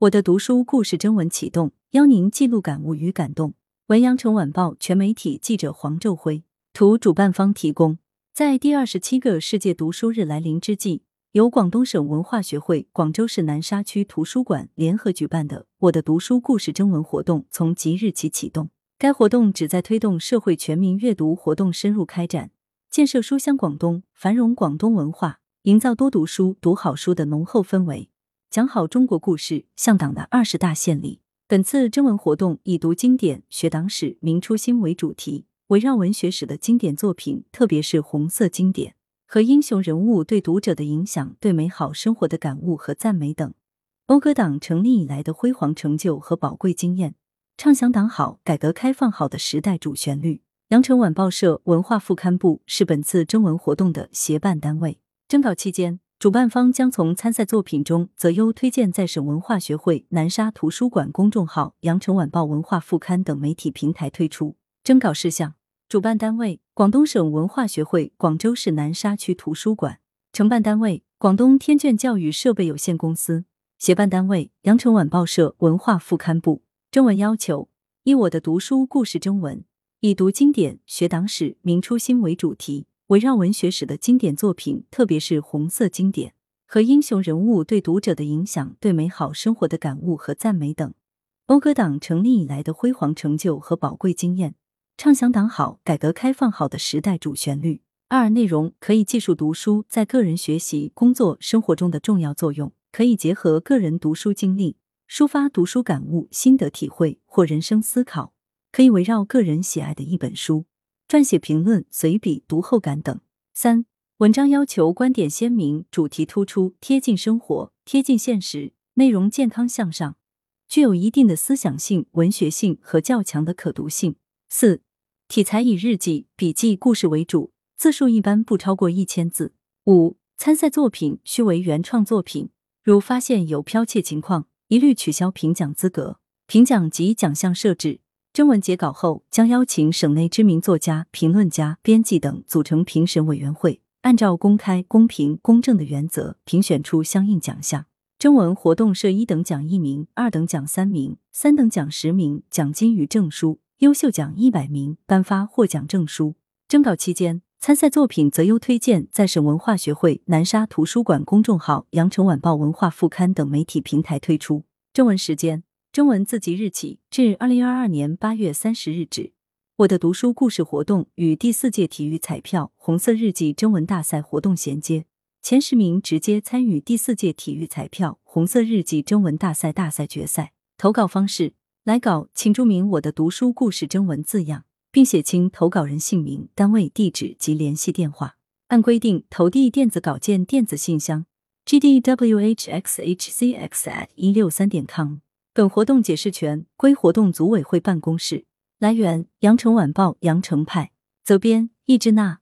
我的读书故事征文启动，邀您记录感悟与感动。文阳城晚报全媒体记者黄昼辉，图主办方提供。在第二十七个世界读书日来临之际，由广东省文化学会、广州市南沙区图书馆联合举办的“我的读书故事”征文活动，从即日起启动。该活动旨在推动社会全民阅读活动深入开展，建设书香广东、繁荣广东文化，营造多读书、读好书的浓厚氛围。讲好中国故事，向党的二十大献礼。本次征文活动以读经典、学党史、明初心为主题，围绕文学史的经典作品，特别是红色经典和英雄人物对读者的影响、对美好生活的感悟和赞美等，讴歌党成立以来的辉煌成就和宝贵经验，畅想党好、改革开放好的时代主旋律。羊城晚报社文化副刊部是本次征文活动的协办单位。征稿期间。主办方将从参赛作品中择优推荐，在省文化学会南沙图书馆公众号、羊城晚报文化副刊等媒体平台推出。征稿事项：主办单位广东省文化学会广州市南沙区图书馆，承办单位广东天卷教育设备有限公司，协办单位羊城晚报社文化副刊部。征文要求：以我的读书故事征文，以读经典、学党史、明初心为主题。围绕文学史的经典作品，特别是红色经典和英雄人物对读者的影响、对美好生活的感悟和赞美等，讴歌党成立以来的辉煌成就和宝贵经验，畅想党好、改革开放好的时代主旋律。二、内容可以记述读书在个人学习、工作、生活中的重要作用，可以结合个人读书经历，抒发读书感悟、心得体会或人生思考，可以围绕个人喜爱的一本书。撰写评论、随笔、读后感等。三、文章要求观点鲜明，主题突出，贴近生活，贴近现实，内容健康向上，具有一定的思想性、文学性和较强的可读性。四、题材以日记、笔记、故事为主，字数一般不超过一千字。五、参赛作品须为原创作品，如发现有剽窃情况，一律取消评奖资格。评奖及奖项设置。征文结稿后，将邀请省内知名作家、评论家、编辑等组成评审委员会，按照公开、公平、公正的原则评选出相应奖项。征文活动设一等奖一名，二等奖三名，三等奖十名，奖金与证书；优秀奖一百名，颁发获奖证书。征稿期间，参赛作品择优推荐，在省文化学会南沙图书馆公众号、羊城晚报文化副刊等媒体平台推出。征文时间。征文自即日起至二零二二年八月三十日止。我的读书故事活动与第四届体育彩票红色日记征文大赛活动衔接，前十名直接参与第四届体育彩票红色日记征文大赛大赛决赛。投稿方式：来稿请注明“我的读书故事征文”字样，并写清投稿人姓名、单位、地址及联系电话。按规定投递电子稿件电子信箱：gdwhxhcx@ 一六三点 com。本活动解释权归活动组委会办公室。来源：羊城晚报羊城派。责编：易志娜。